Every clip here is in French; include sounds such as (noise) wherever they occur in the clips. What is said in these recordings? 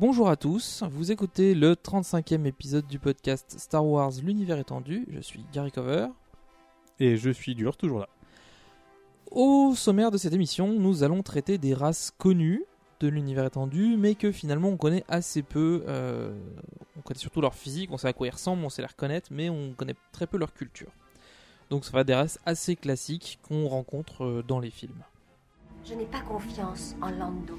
Bonjour à tous, vous écoutez le 35e épisode du podcast Star Wars L'univers étendu. Je suis Gary Cover. Et je suis dur, toujours là. Au sommaire de cette émission, nous allons traiter des races connues de l'univers étendu, mais que finalement on connaît assez peu. euh, on connaît surtout leur physique, on sait à quoi ils ressemblent, on sait les reconnaître, mais on connaît très peu leur culture. Donc ça va des races assez classiques qu'on rencontre euh, dans les films. Je n'ai pas confiance en Lando.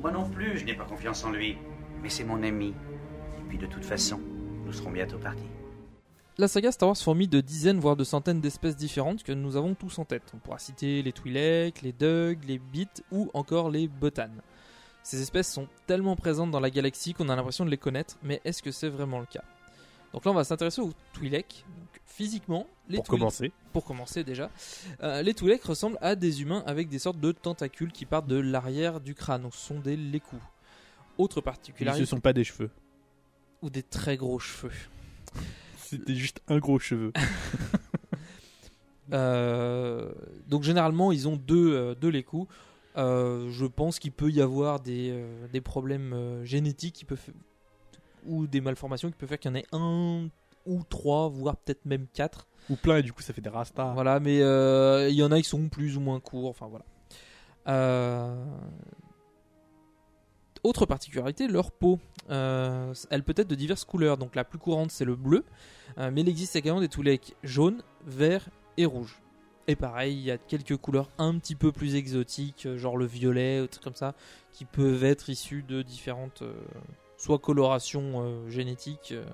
Moi non plus, je n'ai pas confiance en lui. Mais c'est mon ami. Et puis de toute façon, nous serons bientôt partis. La saga Star Wars fourmille de dizaines voire de centaines d'espèces différentes que nous avons tous en tête. On pourra citer les Twi'lek, les Dug, les Bits ou encore les Botan. Ces espèces sont tellement présentes dans la galaxie qu'on a l'impression de les connaître, mais est-ce que c'est vraiment le cas? Donc là on va s'intéresser aux Twi'lek. Physiquement, les Pour Twi'lek- commencer. pour commencer déjà, euh, les Twi'lek ressemblent à des humains avec des sortes de tentacules qui partent de l'arrière du crâne. Donc, ce sont des Leku. Autre Ils particularité, ce sont pas des cheveux. ou des très gros cheveux. C'était juste un gros cheveu. (laughs) Euh, donc généralement ils ont deux, euh, deux. Euh, je pense qu'il peut y avoir des, euh, des problèmes euh, génétiques qui peuvent, ou des malformations qui peuvent faire qu'il y en ait un ou trois, voire peut-être même quatre. Ou plein, et du coup, ça fait des rastas. Voilà, mais euh, il y en a qui sont plus ou moins courts. Enfin voilà. Euh, Autre particularité, leur peau. Euh, elle peut être de diverses couleurs. Donc la plus courante c'est le bleu, mais il existe également des Twi'lek jaunes, verts et rouges. Et pareil, il y a quelques couleurs un petit peu plus exotiques, genre le violet, ou des trucs comme ça, qui peuvent être issues de différentes, soit colorations euh, génétiques. euh,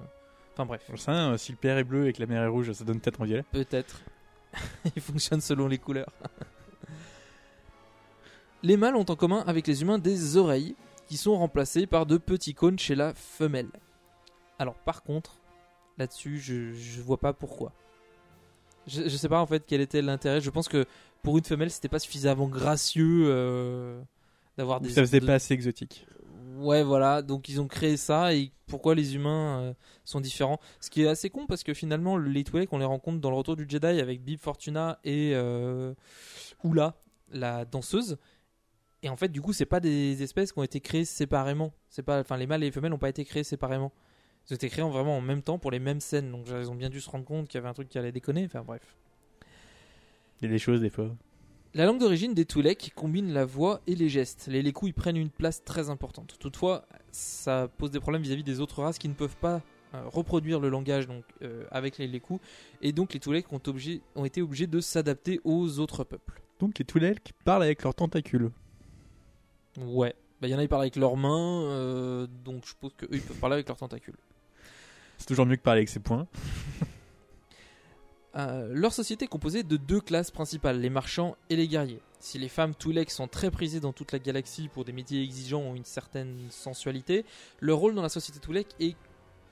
Enfin bref. Euh, si le père est bleu et que la mère est rouge, ça donne peut-être en violet. Peut-être. (laughs) Il fonctionne selon les couleurs. (laughs) les mâles ont en commun avec les humains des oreilles qui sont remplacées par de petits cônes chez la femelle. Alors par contre, là-dessus, je, je vois pas pourquoi. Je, je sais pas en fait quel était l'intérêt. Je pense que pour une femelle, c'était pas suffisamment gracieux euh, d'avoir des. ça faisait de- pas assez exotique. Ouais, voilà. Donc ils ont créé ça et pourquoi les humains euh, sont différents. Ce qui est assez con parce que finalement les Twi'lek on les rencontre dans le Retour du Jedi avec Bib Fortuna et euh, Oula, la danseuse. Et en fait, du coup, c'est pas des espèces qui ont été créées séparément. C'est pas, enfin, les mâles et les femelles n'ont pas été créés séparément. Ils ont été créés en- vraiment en même temps pour les mêmes scènes. Donc ils ont bien dû se rendre compte qu'il y avait un truc qui allait déconner. Enfin bref. Il y a des choses, des fois. La langue d'origine des Twi'lek combine la voix et les gestes. Les Leku y prennent une place très importante. Toutefois, ça pose des problèmes vis-à-vis des autres races qui ne peuvent pas euh, reproduire le langage donc, euh, avec les Leku. Et donc les Twi'lek ont, obligé- ont été obligés de s'adapter aux autres peuples. Donc les qui parlent avec leurs tentacules. Ouais. Bah, Il y en a qui parlent avec leurs mains, euh, donc je pense qu'eux ils peuvent parler avec leurs tentacules. C'est toujours mieux que parler avec ses poings. Euh, leur société est composée de deux classes principales, les marchands et les guerriers. Si les femmes Twi'lek sont très prisées dans toute la galaxie pour des métiers exigeants ou une certaine sensualité, leur rôle dans la société Twi'lek est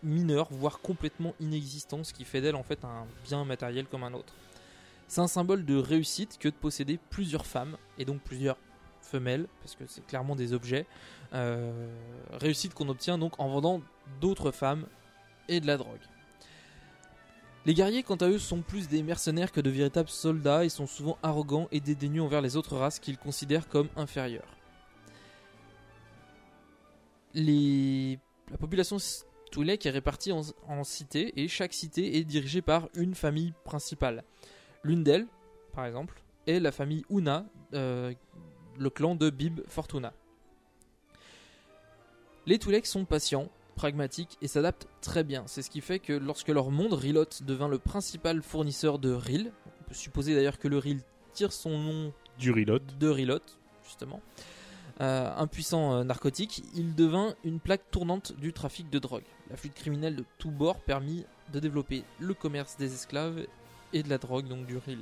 mineur, voire complètement inexistant, ce qui fait d'elle en fait un bien matériel comme un autre. C'est un symbole de réussite que de posséder plusieurs femmes, et donc plusieurs femelles, parce que c'est clairement des objets. Euh, réussite qu'on obtient donc en vendant d'autres femmes et de la drogue. Les guerriers, quant à eux, sont plus des mercenaires que de véritables soldats et sont souvent arrogants et dédaigneux envers les autres races qu'ils considèrent comme inférieures. La population Twi'lek est répartie en, en cités et chaque cité est dirigée par une famille principale. L'une d'elles, par exemple, est la famille Una, euh, le clan de Bib Fortuna. Les Twi'lek sont patients, pragmatiques et s'adaptent très bien. C'est ce qui fait que lorsque leur monde, Rilot, devint le principal fournisseur de Ril, on peut supposer d'ailleurs que le Ril tire son nom Du reload. de Rilot, justement, euh, un puissant euh, narcotique, il devint une plaque tournante du trafic de drogue. La flûte criminelle de tous bords permit de développer le commerce des esclaves et de la drogue, donc du Ril.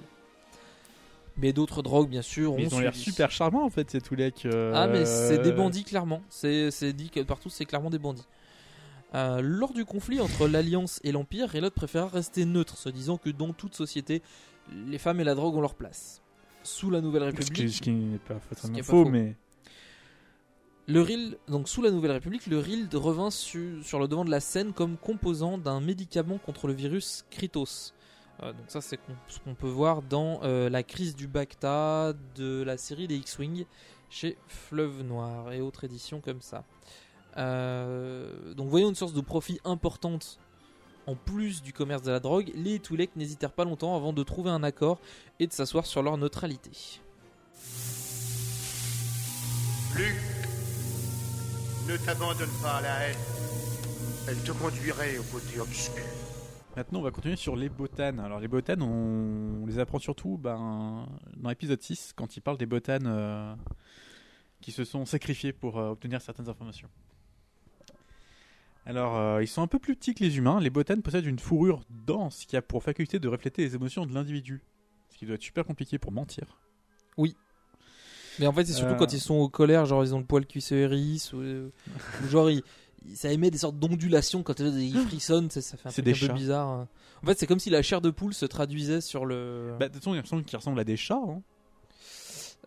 Mais d'autres drogues, bien sûr, ont Ils ont l'air super charmants en fait, ces Twi'lek. euh, Ah, mais c'est des bandits, clairement. C'est dit que partout, c'est clairement des bandits. Euh, lors du conflit entre l'Alliance et l'Empire, Relot préféra rester neutre, se disant que dans toute société, les femmes et la drogue ont leur place. Sous la Nouvelle Ce qui, République, ce qui n'est pas Ce forcément qui est pas faux, faux. mais le Ril, donc sous la Nouvelle République, le Rild revint su- sur le devant de la scène comme composant d'un médicament contre le virus Kritos. Euh, donc ça, c'est ce qu'on peut voir dans euh, la crise du Bacta de la série des X-Wing chez Fleuve Noir et autres éditions comme ça. Euh, donc voyons une source de profit importante en plus du commerce de la drogue, les Twi'lek n'hésitèrent pas longtemps avant de trouver un accord et de s'asseoir sur leur neutralité. Luc, ne t'abandonne pas à la haine. Elle te conduirait au côté obscur. Maintenant, on va continuer sur les botanes. Alors, les botanes, on, on les apprend surtout ben, dans l'épisode 6, quand il parle des botanes euh, qui se sont sacrifiés pour euh, obtenir certaines informations. Alors, euh, ils sont un peu plus petits que les humains. Les botanes possèdent une fourrure dense qui a pour faculté de refléter les émotions de l'individu. Ce qui doit être super compliqué pour mentir. Mais en fait, c'est surtout Euh. quand ils sont au colère, genre ils ont le poil qui se hérisse, ou, euh, ou genre ils- ils- ça émet des sortes d'ondulations quand ils frissonnent, ça, ça fait un truc des un peu chats. bizarre. hein. En fait, c'est comme si la chair de poule se traduisait sur le. Bah, de toute façon, il me semble qu'ils ressemblent à des chats. hein.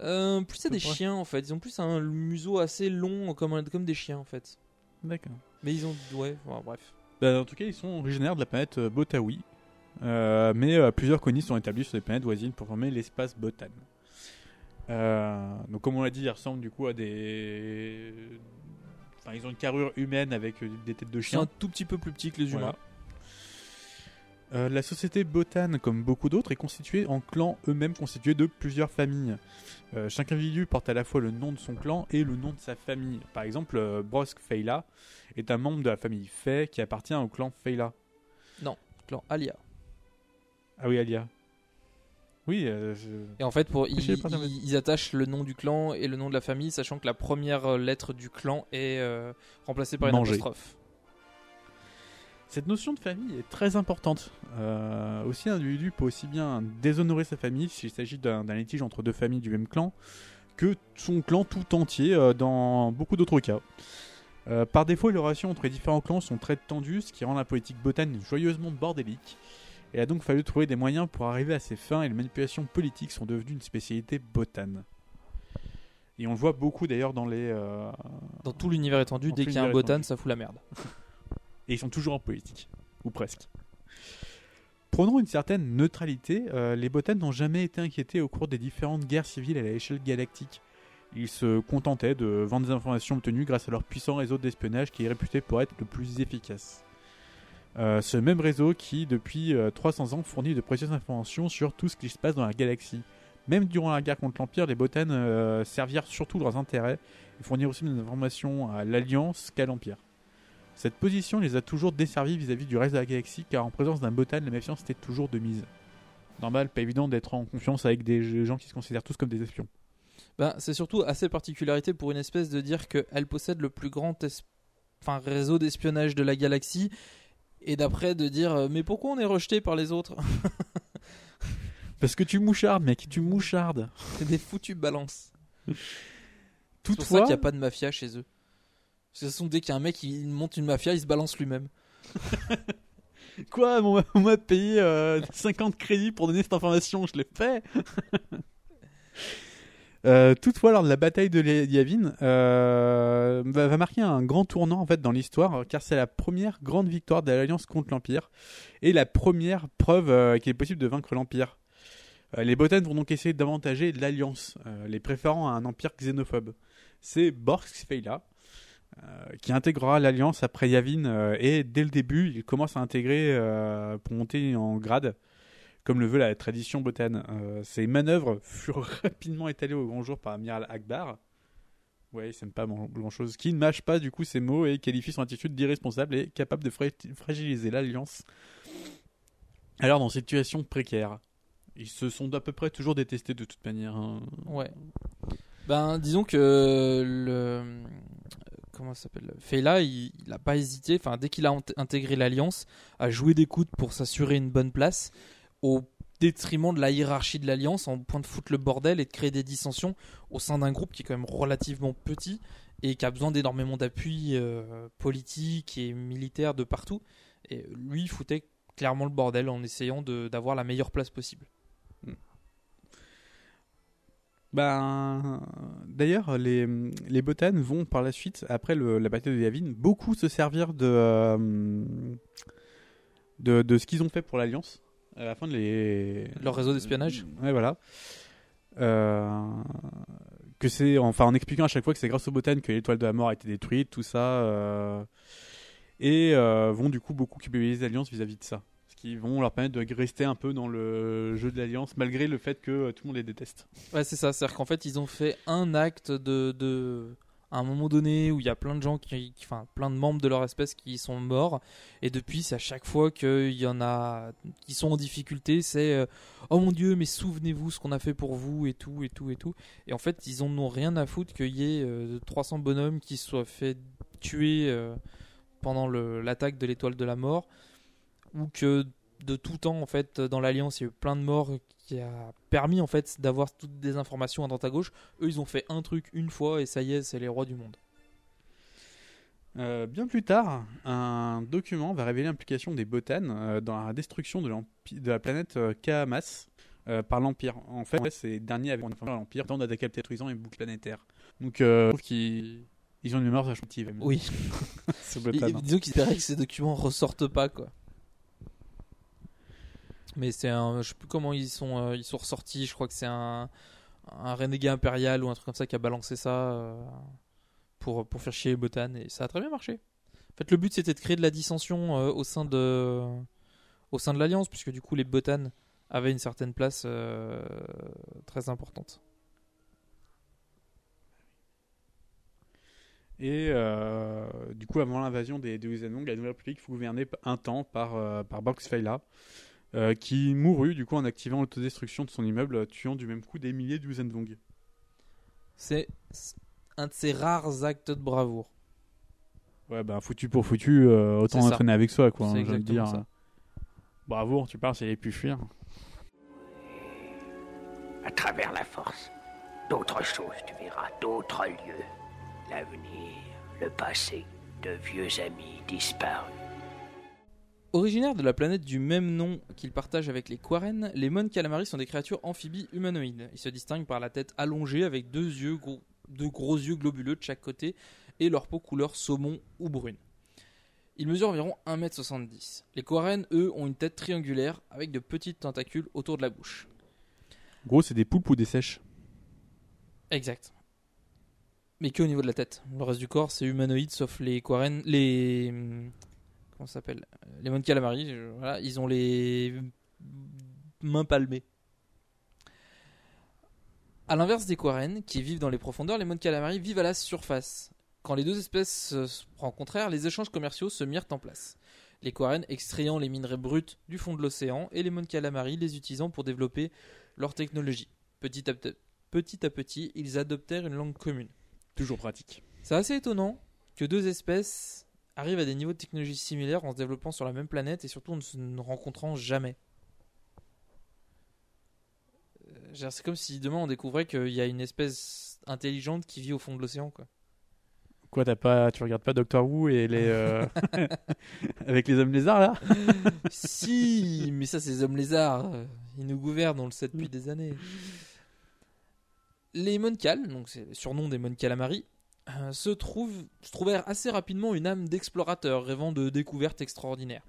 Euh, plus c'est peu des près. chiens en fait, ils ont plus un museau assez long comme, comme des chiens en fait. D'accord. Mais ils ont. Ouais, bon, bref. Bah, en tout cas, ils sont originaires de la planète euh, Botawi. Euh, mais euh, plusieurs colonies sont établies sur des planètes voisines pour former l'espace Botan. Euh, donc, comme on l'a dit, ils ressemblent du coup à des. Enfin, ils ont une carrure humaine avec des têtes de C'est un chien. tout petit peu plus petit que les Voilà. Euh, la société Botan, comme beaucoup d'autres, est constituée en clans eux-mêmes constitués de plusieurs familles. Euh, chaque individu porte à la fois le nom de son clan et le nom de sa famille. Par exemple, euh, Brosk Feyla est un membre de la famille Fey qui appartient au clan Feyla. Clan Alia. Ah oui, Alia. Oui, je- Et en fait, pour, ils, ils- ils attachent le nom du clan et le nom de la famille, sachant que la première lettre du clan est remplacée par une Manger. apostrophe. Cette notion de famille est très importante. Euh, aussi, un individu peut aussi bien déshonorer sa famille s'il s'agit d'un litige entre deux familles du même clan que son clan tout entier euh, dans beaucoup d'autres cas. Euh, par défaut, les relations entre les différents clans sont très tendues, ce qui rend la politique botane joyeusement bordélique. Il a donc fallu trouver des moyens pour arriver à ses fins et les manipulations politiques sont devenues une spécialité botane. Et on le voit beaucoup d'ailleurs dans les. euh, Dans tout l'univers étendu, Dans dès qu'il y a un botan, ça fout la merde. (laughs) et ils sont toujours en politique, ou presque. Prenons une certaine neutralité, euh, les botanes n'ont jamais été inquiétés au cours des différentes guerres civiles à l'échelle galactique. Ils se contentaient de vendre des informations obtenues grâce à leur puissant réseau d'espionnage qui est réputé pour être le plus efficace. Euh, ce même réseau qui, depuis euh, 300 ans, fournit de précieuses informations sur tout ce qui se passe dans la galaxie. Même durant la guerre contre l'Empire, les botanes euh, servirent surtout leurs intérêts et fournirent aussi des informations à l'Alliance qu'à l'Empire. Cette position les a toujours desservis vis-à-vis du reste de la galaxie car en présence d'un botan, la méfiance était toujours de mise. Normal, pas évident d'être en confiance avec des gens qui se considèrent tous comme des espions. Ben, c'est surtout assez particularité pour une espèce de dire qu'elle possède le plus grand enfin, réseau d'espionnage de la galaxie et d'après de dire euh, mais pourquoi on est rejeté par les autres (laughs) Parce que tu mouchardes, mec, tu mouchardes. C'est des foutues balances. C'est pour ça Toutefois, qu'il n'y a pas de mafia chez eux. Parce que de toute façon, dès qu'il y a un mec qui monte une mafia, il se balance lui-même. (laughs) quoi, on m'a- payé euh, 50 crédits pour donner cette information, je l'ai fait? (laughs) Euh, toutefois, lors de la bataille de Yavin, euh, va, va marquer un grand tournant en fait dans l'histoire, car c'est la première grande victoire de l'Alliance contre l'Empire et la première preuve euh, qu'il est possible de vaincre l'Empire. Euh, les Botanes vont donc essayer d'avantager l'Alliance, euh, les préférant à un empire xénophobe. C'est Borsk Feila euh, qui intégrera l'Alliance après Yavin euh, et dès le début, il commence à intégrer euh, pour monter en grade, comme le veut la tradition Botane. Euh, ces manœuvres (laughs) furent rapidement étalées au grand jour par Amiral Akbar. Ouais, il s'aime pas grand chose. Qui ne mâche pas du coup ses mots et qualifie son attitude d'irresponsable et capable de fra- fragiliser l'Alliance. Alors, dans cette situation précaire, ils se sont à peu près toujours détestés de toute manière. hein. Ouais. Ben, disons que le. Comment s'appelle Fela, il n'a pas hésité, dès qu'il a int- intégré l'Alliance, à jouer des coudes pour s'assurer une bonne place, au détriment de la hiérarchie de l'Alliance, en point de foutre le bordel et de créer des dissensions au sein d'un groupe qui est quand même relativement petit et qui a besoin d'énormément d'appui euh, politique et militaire de partout. Et lui, il foutait clairement le bordel en essayant d'avoir la meilleure place possible. Ben, d'ailleurs, les, les Botanes vont par la suite, après le- la bataille de Yavin, beaucoup se servir de, euh, de, de ce qu'ils ont fait pour l'Alliance. À la fin de les. Leur réseau d'espionnage Ouais, voilà. Euh, que c'est, enfin, en expliquant à chaque fois que c'est grâce aux Botanes que l'étoile de la mort a été détruite, tout ça. euh, et vont du coup beaucoup culpabiliser l'Alliance vis-à-vis de ça. Qui vont leur permettre de rester un peu dans le jeu de l'Alliance, malgré le fait que euh, tout le monde les déteste. Ouais, c'est ça. C'est-à-dire qu'en fait, ils ont fait un acte de. À un moment donné où il y a plein de gens qui. Enfin, plein de membres de leur espèce qui sont morts. Et depuis, c'est à chaque fois qu'il y en a qui sont en difficulté, c'est. euh, oh mon dieu, mais souvenez-vous ce qu'on a fait pour vous et tout, et tout, et tout. Et en fait, ils en ont rien à foutre qu'il y ait euh, 300 bonhommes qui soient fait tuer euh, pendant l'attaque de l'étoile de la mort. Ou que de tout temps, en fait, dans l'Alliance, il y a eu plein de morts qui a permis, en fait, d'avoir toutes des informations à droite à gauche. Eux, ils ont fait un truc une fois et ça y est, c'est les rois du monde. Euh, bien plus tard, un document va révéler l'implication des Botanes euh, dans la destruction de, de la planète euh, Kahamas euh, par l'Empire. En fait, ces derniers avaient informé l'Empire tant d'attaquer le détruisant et boucle planétaire. Donc, je trouve qu'ils ils ont une mémoire vachement active. Oui. (laughs) Botan, et disons qu'ils espéraient que ces documents ressortent pas, quoi. Mais c'est un. Je sais plus comment ils sont, euh, ils sont ressortis. Je crois que c'est un, un renégat impérial ou un truc comme ça qui a balancé ça euh, pour, pour faire chier Botan et ça a très bien marché. En fait, le but c'était de créer de la dissension euh, au sein de au sein de l'alliance, puisque du coup les Botan avaient une certaine place très importante. Et du coup, avant l'invasion des, des la Nouvelle République fut gouvernée un temps par, euh, par Feila, euh, qui mourut du coup en activant l'autodestruction de son immeuble, tuant du même coup des milliers d'Uzanong. C'est un de ces rares actes de bravoure. Ouais, bah foutu pour foutu, euh, autant entraîner avec soi, quoi. Hein, j'ai dire. ça. Bravo, tu parles, c'est les plus fuir. À travers la force, d'autres choses, tu verras, d'autres lieux. L'avenir, le passé, de vieux amis disparus. Originaires de la planète du même nom qu'ils partagent avec les Quaren, les Mon Calamari sont des créatures amphibies humanoïdes. Ils se distinguent par la tête allongée avec deux yeux gros, deux gros yeux globuleux de chaque côté et leur peau couleur saumon ou brune. Ils mesurent environ 1m70. Les Quaren, eux, ont une tête triangulaire avec de petites tentacules autour de la bouche. Gros, c'est des poulpes ou des sèches? Exact. Mais que au niveau de la tête. Le reste du corps, c'est humanoïde, sauf les Quaren, les comment ça s'appelle Les Mon Calamari. je- Voilà, ils ont les mains palmées. À l'inverse des Quaren, qui vivent dans les profondeurs, les Mon Calamari vivent à la surface. Quand les deux espèces se rencontrèrent, les échanges commerciaux se mirent en place. Les Quaren extrayant les minerais bruts du fond de l'océan et les Mon Calamari les utilisant pour développer leur technologie. Petit à petit, petit à petit, ils adoptèrent une langue commune. Toujours pratique. C'est assez étonnant que deux espèces arrivent à des niveaux de technologie similaires en se développant sur la même planète et surtout en ne se rencontrant jamais. Euh, C'est comme si demain on découvrait qu'il y a une espèce intelligente qui vit au fond de l'océan. quoi. Quoi, pas, tu regardes pas Doctor Who et les euh, (laughs) (laughs) avec les hommes lézards là? Si, mais ça c'est les hommes lézards. euh, Ils nous gouvernent, on le sait depuis des années. (laughs) Les Monkal, donc c'est le surnom des Mon Calamari, euh, se, trouvent, se trouvèrent assez rapidement une âme d'explorateur rêvant de découvertes extraordinaires.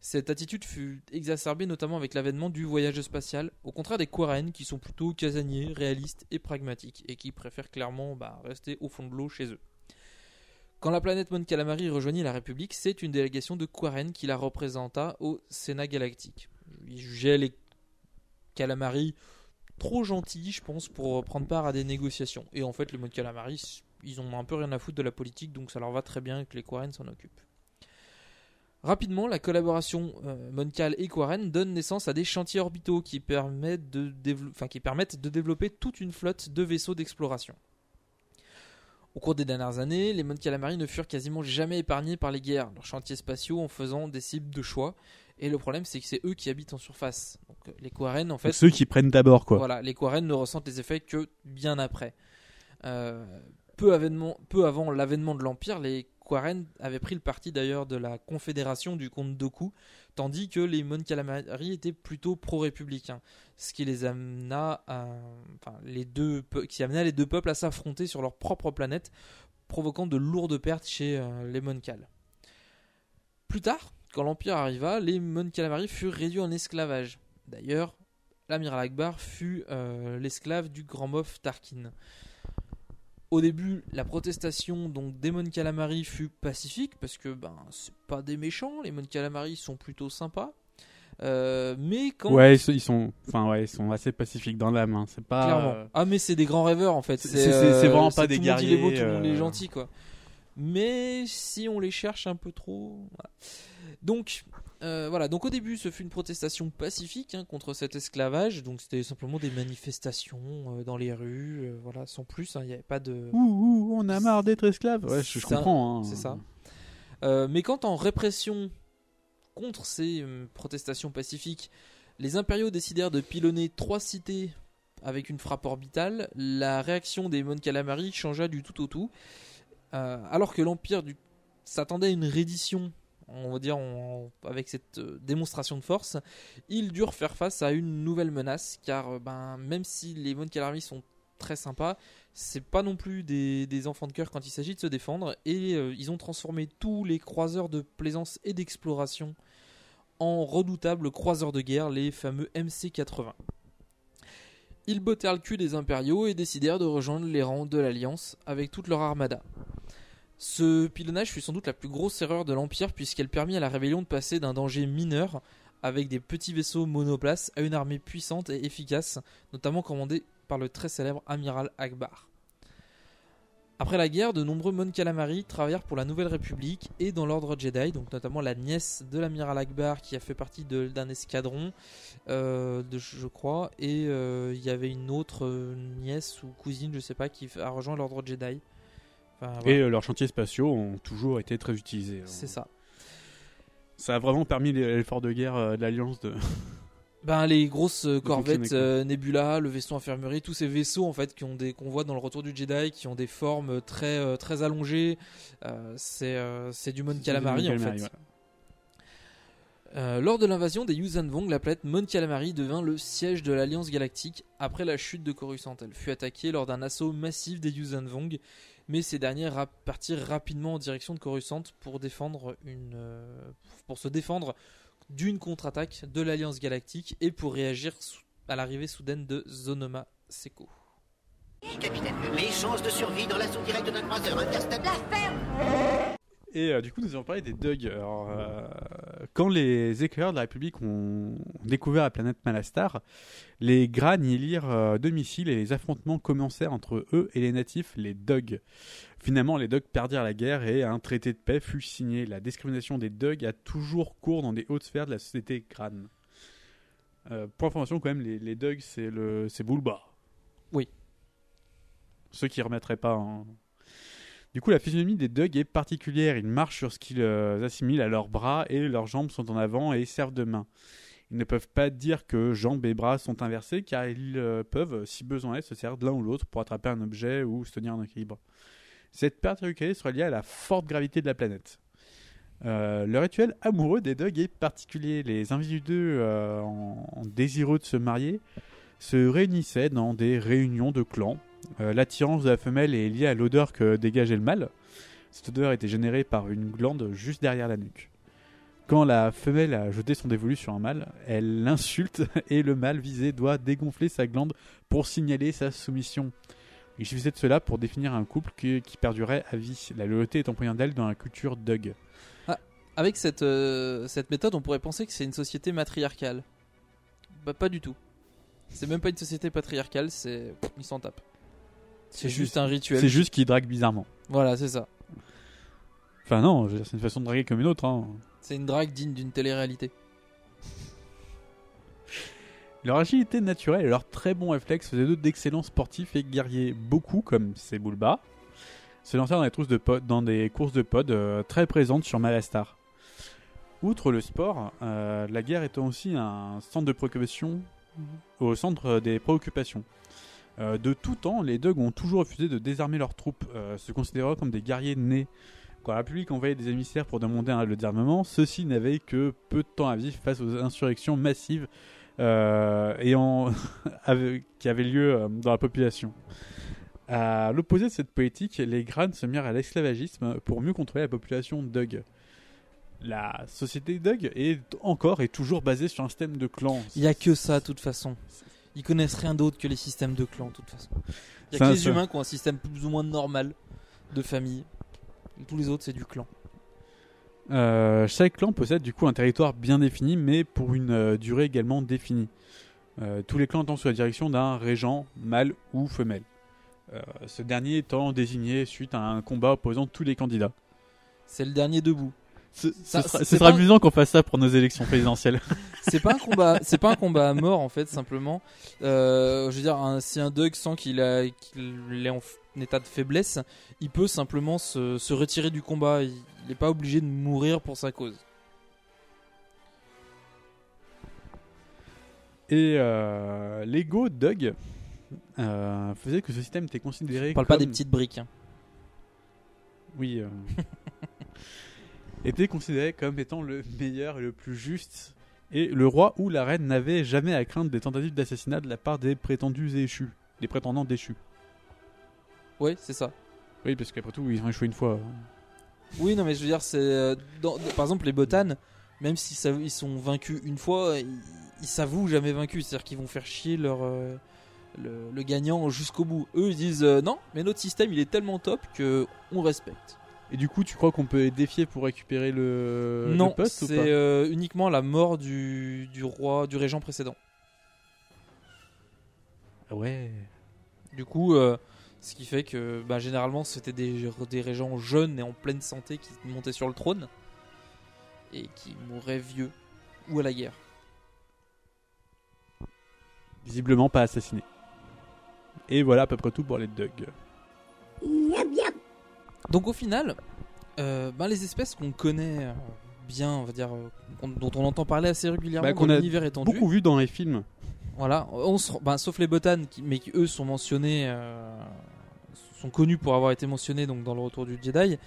Cette attitude fut exacerbée notamment avec l'avènement du voyage spatial, au contraire des Quarren qui sont plutôt casaniers, réalistes et pragmatiques, et qui préfèrent clairement bah, rester au fond de l'eau chez eux. Quand la planète Mon Calamari rejoignit la République, c'est une délégation de Quarren qui la représenta au Sénat galactique. Ils jugeaient les Calamari trop gentils, je pense, pour prendre part à des négociations. Et en fait, les Mon Calamari, ils ont un peu rien à foutre de la politique, donc ça leur va très bien que les Quarren s'en occupent. Rapidement, la collaboration euh, Moncal et Quarren donne naissance à des chantiers orbitaux qui permettent, de dévelop- enfin, qui permettent de développer toute une flotte de vaisseaux d'exploration. Au cours des dernières années, les Mon Calamari ne furent quasiment jamais épargnés par les guerres, leurs chantiers spatiaux en faisant des cibles de choix. Et le problème, c'est que c'est eux qui habitent en surface. Donc, euh, les Quarren, en fait, Ceux qui prennent d'abord, quoi. voilà, les Quarren ne ressentent les effets que bien après. Euh, peu, avant l'avènement de l'Empire, les Quarren avaient pris le parti d'ailleurs de la confédération du comte Doku, tandis que les Mon Calamari étaient plutôt pro-républicains, ce qui les amena enfin, les deux, qui amena les deux peuples à s'affronter sur leur propre planète, provoquant de lourdes pertes chez euh, les Mon Cal. Plus tard, quand l'Empire arriva, les Mon Calamari furent réduits en esclavage. D'ailleurs, l'amiral Akbar fut euh, l'esclave du grand moff Tarkin. Au début, la protestation donc des Mon Calamari fut pacifique parce que ben c'est pas des méchants, les Mon Calamari sont plutôt sympas. Euh, mais quand Ouais, ils sont, enfin ouais, ils sont assez pacifiques dans l'âme. Hein. C'est pas. Clairement. euh, Ah mais c'est des grands rêveurs en fait. C'est- euh, vraiment pas des tout le monde les mots, guerriers, tout le monde est gentil quoi. Mais si on les cherche un peu trop, voilà. donc euh, voilà. Donc au début, ce fut une protestation pacifique hein, contre cet esclavage. Donc c'était simplement des manifestations euh, dans les rues, euh, voilà, sans plus. hein. Il n'y avait pas de. Ouh, ouh, on a marre d'être esclave. Ouais, je, comprends. hein. C'est ça. Mais quand en répression contre ces euh, protestations pacifiques, les impériaux décidèrent de pilonner trois cités avec une frappe orbitale, la réaction des Mon Calamari changea du tout au tout. Alors que l'Empire du... s'attendait à une reddition, on va dire avec cette euh, démonstration de force, ils durent faire face à une nouvelle menace, car euh, ben, même si les Mon Calamari sont très sympas, c'est pas non plus des, des enfants de cœur quand il s'agit de se défendre, et euh, ils ont transformé tous les croiseurs de plaisance et d'exploration en redoutables croiseurs de guerre, les fameux MC-80. Ils bottèrent le cul des impériaux et décidèrent de rejoindre les rangs de l'Alliance avec toute leur armada. Ce pilonnage fut sans doute la plus grosse erreur de l'Empire puisqu'elle permit à la rébellion de passer d'un danger mineur avec des petits vaisseaux monoplaces à une armée puissante et efficace, notamment commandée par le très célèbre amiral Akbar. Après la guerre, de nombreux Mon Calamari travaillèrent pour la Nouvelle République et dans l'Ordre Jedi, donc notamment la nièce de l'amiral Akbar qui a fait partie d'un escadron, euh, je crois, et euh, il y avait une autre euh, nièce ou cousine, je sais pas, qui a rejoint l'Ordre Jedi. Enfin, Et voilà. euh, leurs chantiers spatiaux ont toujours été très utilisés. hein. C'est ça. Ça a vraiment permis l'effort de guerre euh, de l'Alliance de. (laughs) Ben, les grosses euh, corvettes euh, Nebula, le vaisseau infirmerie, tous ces vaisseaux en fait qui ont des qu'on voit dans le Retour du Jedi, qui ont des formes très euh, très allongées, euh, c'est c'est du Mon Calamari en fait. Ouais. Lors de l'invasion des Yuuzhan Vong, la planète Mon Calamari devint le siège de l'Alliance Galactique après la chute de Coruscant. Elle fut attaquée lors d'un assaut massif des Yuuzhan Vong, mais ces derniers rap- partirent rapidement en direction de Coruscant pour défendre une euh, pour se défendre d'une contre-attaque de l'Alliance Galactique et pour réagir à l'arrivée soudaine de Zonoma Seko. Capitaine, les chances de survie dans l'assaut direct d'un croiseur interstellaire. La ferme Et euh, du coup, nous allons parler des Dug. Alors, euh, quand les éclaireurs de la République ont découvert la planète Malastar, les Gras y lirent euh, deux missiles et les affrontements commencèrent entre eux et les natifs, les Dug. Finalement, les Dug perdirent la guerre et un traité de paix fut signé. La discrimination des Dug a toujours cours dans des hautes sphères de la société Gran. Euh, pour information, quand même, les, les Dug, c'est le, c'est Bulba. Oui. Ceux qui remettraient pas. hein. Du coup, la physionomie des Dug est particulière. Ils marchent sur ce qu'ils euh, assimilent à leurs bras et leurs jambes sont en avant et servent de main. Ils ne peuvent pas dire que jambes et bras sont inversés car ils euh, peuvent, si besoin est, se servir de l'un ou l'autre pour attraper un objet ou se tenir en équilibre. Cette particularité sera liée à la forte gravité de la planète. Euh, le rituel amoureux des Dug est particulier. Les individus euh, en, désireux de se marier se réunissaient dans des réunions de clans L'attirance de la femelle est liée à l'odeur que dégageait le mâle. Cette odeur était générée par une glande juste derrière la nuque. Quand la femelle a jeté son dévolu sur un mâle, elle l'insulte (laughs) et le mâle visé doit dégonfler sa glande pour signaler sa soumission. Il suffisait de cela pour définir un couple qui, perdurait à vie. La loyauté est en d'elle dans la culture Doug. Avec cette, euh, cette méthode, on pourrait penser que c'est une société matriarcale. Bah, pas du tout. C'est même pas une société patriarcale, c'est. Ils s'en tapent. C'est juste un rituel. C'est juste qu'il drague bizarrement. Voilà, c'est ça. Enfin non, je veux dire, c'est une façon de draguer comme une autre. hein. C'est une drague digne d'une télé-réalité. (laughs) Leur agilité naturelle et leur très bon réflexe faisaient d'eux d'excellents sportifs et guerriers. Beaucoup, comme Sebulba, se lancèrent dans, les trousses de pod- dans des courses de pod euh, très présentes sur Malastar. Outre le sport, euh, la guerre étant aussi un centre de préoccupation au centre des préoccupations. Euh, de tout temps, les Dogs ont toujours refusé de désarmer leurs troupes, euh, se considérant comme des guerriers nés. Quand la République envoyait des émissaires pour demander un- le désarmement, ceux-ci n'avaient que peu de temps à vivre face aux insurrections massives euh, (laughs) avec- qui avaient lieu dans la population. À l'opposé de cette politique, les Grans se mirent à l'esclavagisme pour mieux contrôler la population Doug. La société Doug est encore et toujours basée sur un système de clans. Il y a que ça, de toute façon. Ils connaissent rien d'autre que les systèmes de clans, de toute façon. Il y a que les ça. humains qui ont un système plus ou moins normal de famille. Tous les autres, c'est du clan. Euh, chaque clan possède du coup un territoire bien défini, mais pour une euh, durée également définie. Euh, tous les clans étant sous la direction d'un régent, mâle ou femelle. Ce dernier étant désigné suite à un combat opposant tous les candidats. C'est le dernier debout. Ce, Ça, ce sera, c'est ce sera pas- amusant qu'on fasse ça pour nos élections présidentielles. (laughs) C'est pas un combat, c'est pas un combat à mort en fait simplement. Euh, je veux dire, un- si un Doug sent qu'il a, qu'il est en état de faiblesse, il peut simplement se, se retirer du combat. Il n'est pas obligé de mourir pour sa cause. Et euh, l'ego Doug euh, faisait que ce système était considéré. On parle pas des petites briques. hein. Oui. Était considéré comme étant le meilleur et le plus juste. Et le roi ou la reine n'avaient jamais à craindre des tentatives d'assassinat de la part des prétendus échus. Des prétendants déchus. Oui, c'est ça. Oui, parce qu'après tout, ils ont échoué une fois. Oui, non, mais je veux dire, c'est. euh, dans- par exemple, les botanes, même s'ils sont vaincus une fois, ils, ils s'avouent jamais vaincus. C'est-à-dire qu'ils vont faire chier leur. euh, le, le gagnant jusqu'au bout. Eux, ils disent euh, non, mais notre système il est tellement top que on respecte. Et du coup, tu crois qu'on peut les défier pour récupérer le, le non, poste ou c'est euh, uniquement la mort du, du roi, du régent précédent. Ah Ouais. Du coup, euh, ce qui fait que bah, généralement c'était des, des régents jeunes et en pleine santé qui montaient sur le trône et qui mouraient vieux ou à la guerre. Visiblement pas assassiné. Et voilà à peu près tout pour les Doug. Donc au final, euh, ben, les espèces qu'on connaît euh, bien, on va dire, euh, dont on entend parler assez régulièrement Bah, dans qu'on a l'univers étendu. beaucoup vu dans les films. Voilà, on se- ben, sauf les botanes, qui, mais qui eux sont mentionnés, euh, sont connus pour avoir été mentionnés donc dans le Retour du Jedi.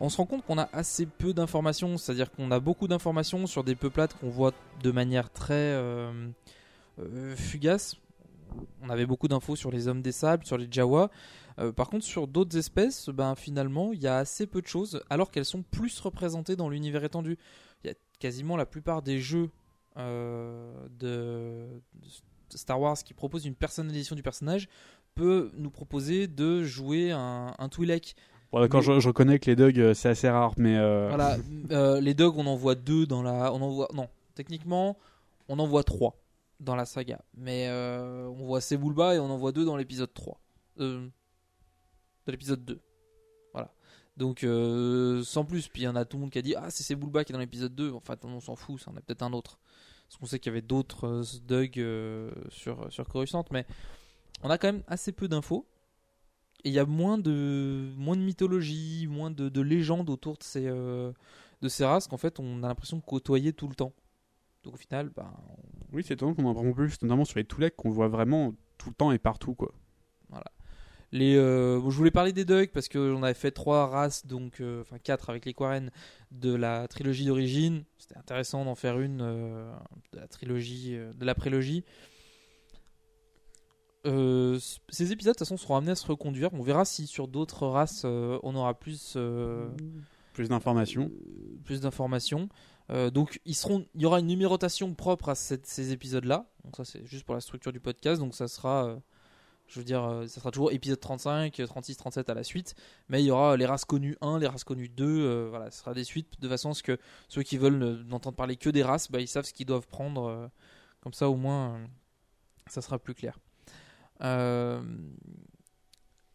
On se rend compte qu'on a assez peu d'informations, c'est-à-dire qu'on a beaucoup d'informations sur des peuplades qu'on voit de manière très euh, euh, fugace. On avait beaucoup d'infos sur les hommes des sables, sur les Jawa. Euh, par contre, sur d'autres espèces, ben, finalement, il y a assez peu de choses, alors qu'elles sont plus représentées dans l'univers étendu. Il y a quasiment la plupart des jeux euh, de, de Star Wars qui proposent une personnalisation du personnage peut nous proposer de jouer un, un Twi'lek. Bon, d'accord, je, je reconnais que les Doug, euh, c'est assez rare, mais. euh, Voilà, les dogs, on en voit deux dans la. On en voit, non, techniquement, on en voit trois dans la saga. Mais euh, on voit Sebulba et on en voit deux dans l'épisode 3. Euh, de l'épisode 2. Voilà. Donc, euh, sans plus. Puis il y en a tout le monde qui a dit Ah, c'est Sebulba qui est dans l'épisode 2. Enfin, on s'en fout, ça en est peut-être un autre. Parce qu'on sait qu'il y avait d'autres euh, Doug sur, sur Coruscant. Mais on a quand même assez peu d'infos. Et il y a moins de, moins de mythologie, moins de, de légendes autour de ces, de ces races qu'en fait on a l'impression de côtoyer tout le temps. Donc au final, ben, Oui, c'est étonnant qu'on en apprend plus, notamment sur les Twi'lek qu'on voit vraiment tout le temps et partout, quoi. Voilà. Les, euh, bon, je voulais parler des Ducks parce que j'en avais fait trois races, donc euh, enfin quatre avec les Quarren de la trilogie d'origine. C'était intéressant d'en faire une euh, de la trilogie, de la prélogie. ces épisodes de toute façon seront amenés à se reconduire. On verra si sur d'autres races on aura plus Plus d'informations. plus d'informations. Euh, donc il y aura une numérotation propre à ces épisodes-là. Donc ça c'est juste pour la structure du podcast. Donc ça sera, euh, je veux dire, euh, ça sera toujours épisode 35, euh, 36, 37 à la suite. Mais il y aura les races connues 1, les races connues 2. euh, voilà, ce sera des suites de façon à ce que ceux qui veulent ne- n'entendre parler que des races, bah, ils savent ce qu'ils doivent prendre. comme ça au moins, ça sera plus clair.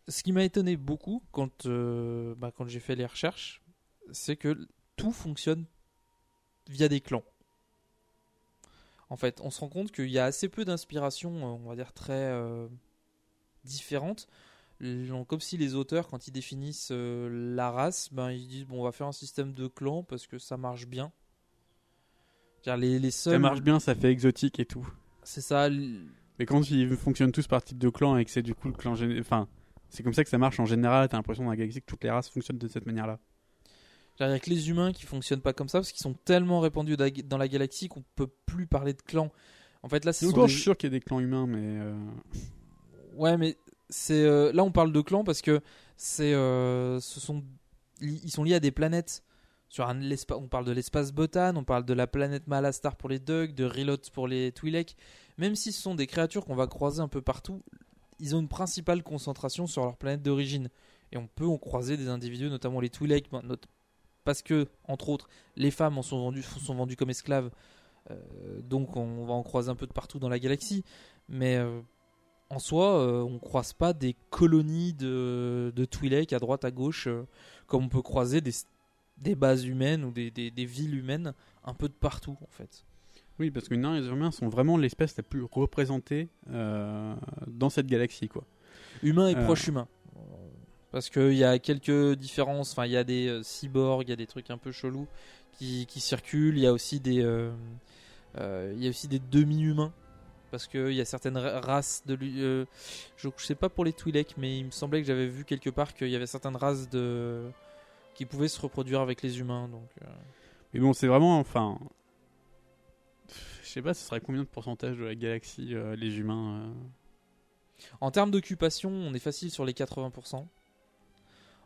Ce qui m'a étonné beaucoup quand, bah, quand j'ai fait les recherches, c'est que tout fonctionne via des clans. En fait, on se rend compte qu'il y a assez peu d'inspirations, euh, on va dire, très euh, différentes. Comme si les auteurs, quand ils définissent euh, la race, ben, ils disent bon, on va faire un système de clans parce que ça marche bien. Les, les seuls... Ça marche bien, ça fait exotique et tout. C'est ça. l- Mais quand ils fonctionnent tous par type de clan et que c'est du coup le clan Enfin, c'est comme ça que ça marche en général. T'as l'impression dans la galaxie que toutes les races fonctionnent de cette manière-là. Il que les humains qui fonctionnent pas comme ça parce qu'ils sont tellement répandus da- dans la galaxie qu'on peut plus parler de clans. En fait, là, ce Et sont encore, des- je suis sûr qu'il y a des clans humains, mais. euh, Ouais, mais c'est euh, là on parle de clans parce que c'est euh, ce sont ils sont liés à des planètes. Sur un on parle de l'espace Botan, on parle de la planète Malastar pour les Dug, de Rilot pour les Twi'lek. Même si ce sont des créatures qu'on va croiser un peu partout, ils ont une principale concentration sur leur planète d'origine. Et on peut en croiser des individus, notamment les Twi'lek, ben, not- parce que entre autres les femmes en sont vendues sont vendues comme esclaves. Euh, donc on va en croiser un peu de partout dans la galaxie. Mais euh, en soi, euh, on croise pas des colonies de, de Twi'lek à droite, à gauche, comme on peut croiser des, des bases humaines ou des, des- des villes humaines un peu de partout, en fait. Oui, parce que les nains et les humains sont vraiment l'espèce la plus représentée dans cette galaxie, quoi. Humain et Euh, proche humain. Parce qu'il y a quelques différences, enfin il y a des euh, cyborgs, il y a des trucs un peu chelous qui, qui circulent, il y a aussi des, euh, euh, il y a aussi des demi-humains. Parce qu'il y a certaines ra- races de... je, je sais pas pour les Twi'lek, mais il me semblait que j'avais vu quelque part qu'il y avait certaines races de qui pouvaient se reproduire avec les humains. Donc, Mais bon, c'est vraiment. Enfin. Je sais pas, ce serait combien de pourcentage de la galaxie, euh, les humains euh, En termes d'occupation, on est facile sur les 80%.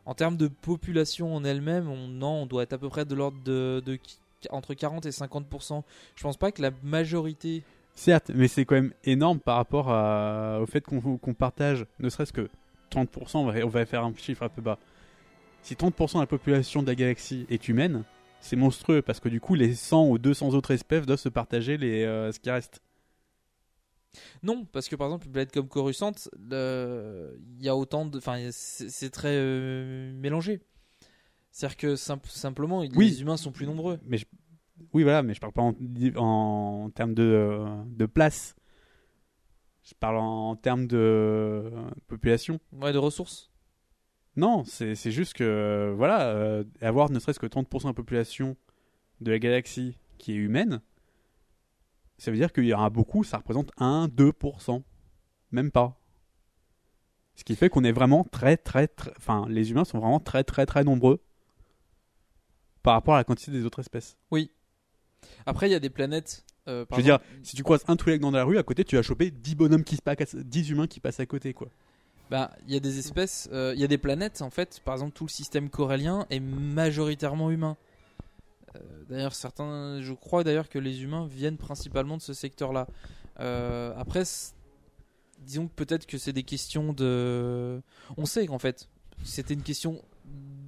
En termes de population en elle-même, on, doit être à peu près de l'ordre de, entre 40 et 50%. Je pense pas que la majorité. Certes, mais c'est quand même énorme par rapport au fait qu'on partage, ne serait-ce que 30%, on va, on faire un chiffre un peu bas. Si 30% de la population de la galaxie est humaine, c'est monstrueux parce que du coup, les 100 ou 200 autres espèces doivent se partager les, euh, ce qui reste. Non, parce que par exemple, une planète comme Coruscant, il y a autant de. Enfin, c'est très euh, mélangé. C'est-à-dire que simp- simplement, Oui. les humains sont plus nombreux. Mais je- Oui, voilà, mais je parle pas en, en termes de, euh, de place. Je parle en, termes de euh, population. Ouais, de ressources. Non, c'est juste que, voilà, avoir ne serait-ce que 30% de la population de la galaxie qui est humaine, ça veut dire qu'il y en a beaucoup, ça représente 1-2%. Même pas. Ce qui fait qu'on est vraiment très, très, très. Enfin, les humains sont vraiment très, très, très nombreux par rapport à la quantité des autres espèces. Oui. Après, il y a des planètes. euh, par Je veux dire, si tu croises un Twi'lek dans la rue, à côté, tu vas choper 10 bonhommes qui se passent, 10 humains qui passent à côté, quoi. Bah, il y a des espèces, euh, il y a des planètes en fait. Par exemple, tout le système corellien est majoritairement humain. Euh, d'ailleurs, certains, je crois d'ailleurs que les humains viennent principalement de ce secteur-là. Euh, après, disons que peut-être que c'est des questions de. On sait qu'en fait, c'était une question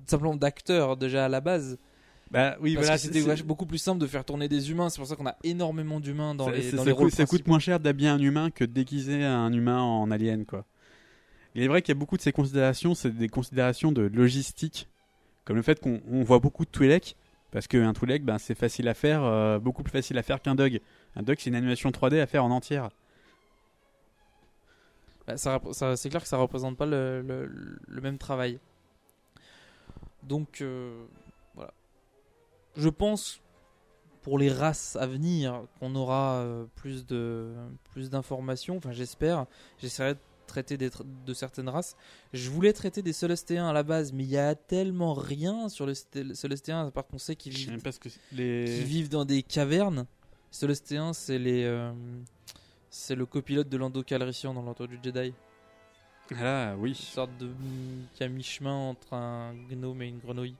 simplement d'acteurs déjà à la base. Bah oui, Parce voilà, c'était beaucoup plus simple de faire tourner des humains. C'est pour ça qu'on a énormément d'humains dans Ça- les, dans ça les coûte, rôles ça coûte moins cher d'habiller un humain que de déguiser un humain en alien, quoi. Il est vrai qu'il y a beaucoup de ces considérations, c'est des considérations de logistique, comme le fait qu'on on voit beaucoup de Twi'lek, parce qu'un Twi'lek, ben, c'est facile à faire, euh, beaucoup plus facile à faire qu'un Dog. Un Dog, c'est une animation 3D à faire en entière. Bah, ça c'est clair que ça représente pas le même travail. Donc euh, voilà. Je pense pour les races à venir qu'on aura euh, plus de plus d'informations. Enfin, j'espère. J'essaierai de traiter des de certaines races. Je voulais traiter des Celestéens à la base, mais il y a tellement rien sur le sté- Celestéens à part qu'on sait qu'ils vivent, que les- dans des cavernes. Celestéens, c'est les euh, C'est le copilote de Lando Calrissian dans l'ordre du Jedi. Ah oui. Une sorte de qui a mi-chemin entre un gnome et une grenouille.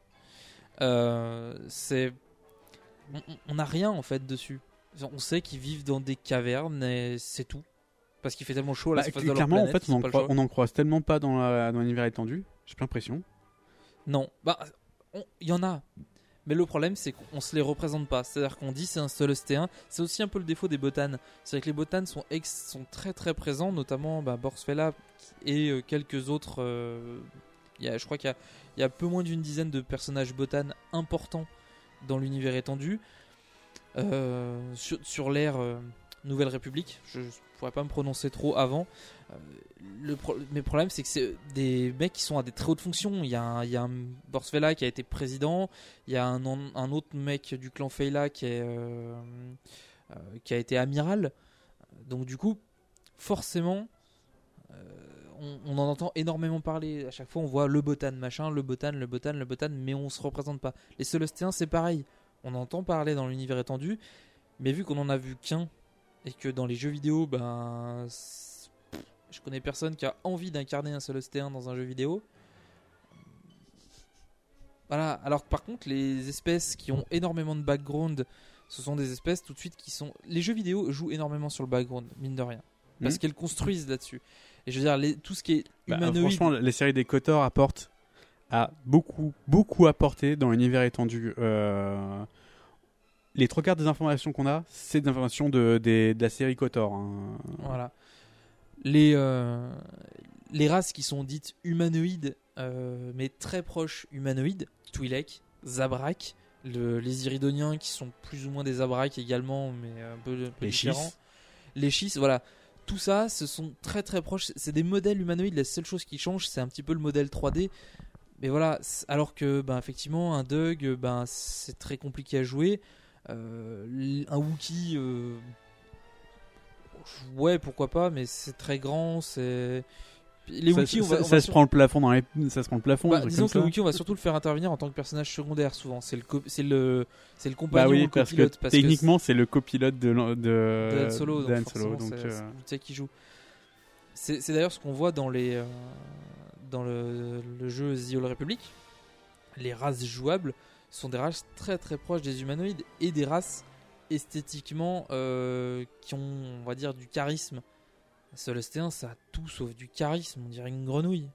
Euh, c'est on n'a rien en fait dessus. On sait qu'ils vivent dans des cavernes et c'est tout. Parce qu'il fait tellement chaud à la Bah, de leur clairement, en planète, fait, on croit- on en croise tellement pas dans la- dans l'univers étendu. J'ai pas l'impression. Non, bah, il y en a. Mais le problème, c'est qu'on se les représente pas. C'est-à-dire qu'on dit c'est un Solostéen. C'est aussi un peu le défaut des botanes. C'est que les botanes sont, ex- sont très très présents, notamment bah, Borsfella et euh, quelques autres. euh, il y a, je crois qu'il y y a peu moins d'une dizaine de personnages botanes importants dans l'univers étendu. Euh, sur sur l'ère Nouvelle République, je ne pourrais pas me prononcer trop avant. Euh, le mais le c'est que c'est des mecs qui sont à des très hautes fonctions. Il y a un, il y a un Borsfella qui a été président, il y a un, autre mec du clan est, euh, euh, qui a été amiral. Donc, du coup, forcément, euh, on, en entend énormément parler. À chaque fois, on voit le botan, machin, le botan, le botan, le botan, mais on se représente pas. Les Celestiens, c'est pareil. On entend parler dans l'univers étendu, mais vu qu'on en a vu qu'un, et que dans les jeux vidéo, ben. Je connais personne qui a envie d'incarner un Celestéen dans un jeu vidéo. Voilà, alors que par contre, les espèces qui ont énormément de background, ce sont des espèces tout de suite qui sont. Les jeux vidéo jouent énormément sur le background, mine de rien. Parce Mhm. qu'elles construisent là-dessus. Et je veux dire, les- tout ce qui est Bah, humanoïde. franchement, les séries des Kotor apportent a beaucoup, beaucoup apporté dans l'univers étendu. Euh, les trois quarts des informations qu'on a, c'est des informations de, des- de la série Kotor. hein. Voilà. Les, euh, les races qui sont dites humanoïdes, euh, mais très proches humanoïdes, Twi'lek, Zabrak, le- les Iridoniens qui sont plus ou moins des Zabrak également, mais un peu, un peu Les différents. Les Chiss, voilà. Tout ça, ce sont très très proches. C'est des modèles humanoïdes. La seule chose qui change, c'est un petit peu le modèle 3D. Mais voilà, alors que, ben, effectivement, un Doug, ben, c'est très compliqué à jouer. Euh, un Wookie, euh, ouais, pourquoi pas, mais c'est très grand. C'est les ça, on ça- va, ça se prend le plafond dans les, ça se prend le plafond. Bah, disons que le ça. Wookiee, on va surtout le faire intervenir en tant que personnage secondaire souvent. C'est le, co- c'est le, c'est le Bah compagnon ou oui, le parce que parce techniquement, c'est le copilote de, de, de Han Solo, de donc Han Solo, forcément, donc, c'est- euh, c'est- qui joue. C'est c'est d'ailleurs ce qu'on voit dans les euh, dans le, le jeu The Old Republic. Les races jouables sont des races très très proches des humanoïdes et des races esthétiquement euh, qui ont, on va dire, du charisme. Celestéen, ça a tout sauf du charisme. On dirait une grenouille.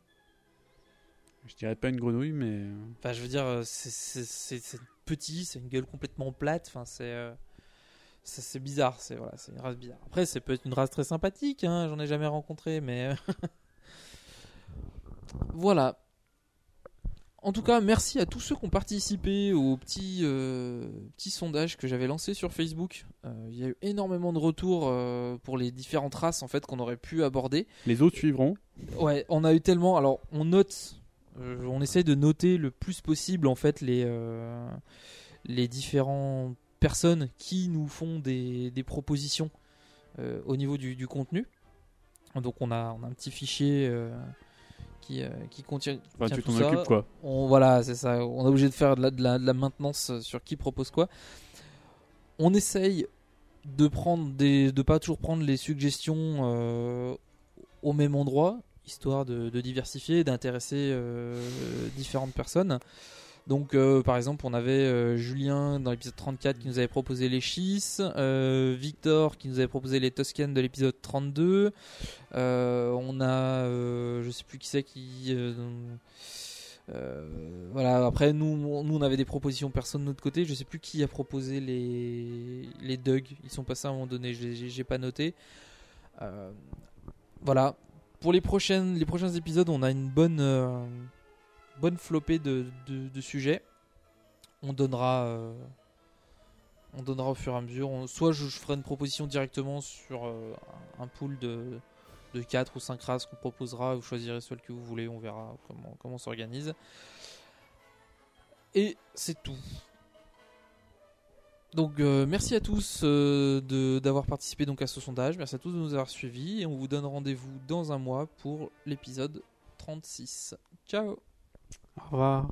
Je dirais pas une grenouille, mais. Enfin, je veux dire, euh, c'est- petit, c'est une gueule complètement plate. Enfin, c'est euh, c'est bizarre. C'est voilà, c'est une race bizarre. Après, c'est peut-être une race très sympathique. Hein, J'en ai jamais rencontré, mais euh, (laughs) voilà. En tout cas, merci à tous ceux qui ont participé au petit, euh, petit sondage que j'avais lancé sur Facebook. Euh, Il y a eu énormément de retours euh, pour les différentes races en fait qu'on aurait pu aborder. Les autres suivront. Ouais, on a eu tellement. Alors, on note, on essaye de noter le plus possible en fait les les différentes personnes qui nous font des, des propositions au niveau du, du contenu. Donc, on a, on a un petit fichier qui, euh, qui contient. Enfin, tient tu tout t'en ça. occupes, quoi. On, voilà, c'est ça. On est obligé de faire de la, de la- de la maintenance sur qui propose quoi. On essaye de prendre des, de pas toujours prendre les suggestions euh, au même endroit, histoire de, de diversifier, d'intéresser euh, différentes personnes. Donc, euh, par exemple, on avait euh, Julien dans l'épisode 34 qui nous avait proposé les Chiss, euh, Victor qui nous avait proposé les Tuscans de l'épisode 32. Euh, on a, je sais plus qui c'est qui. voilà, après nous, nous on avait des propositions personne de notre côté. Je sais plus qui a proposé les, les Doug. Ils sont passés à un moment donné, j'ai- pas noté. Voilà. Pour les, prochaines, les prochains épisodes, on a une bonne, bonne flopée de, sujets. On donnera, euh, on donnera au fur et à mesure. Soit je, ferai une proposition directement sur euh, un pool de, de 4 ou 5 races qu'on proposera. Vous choisirez celle que vous voulez. On verra comment, comment on s'organise. Et c'est tout. Donc euh, merci à tous d'avoir participé donc à ce sondage. Merci à tous de nous avoir suivis. Et on vous donne rendez-vous dans un mois pour l'épisode 36. Ciao Au revoir.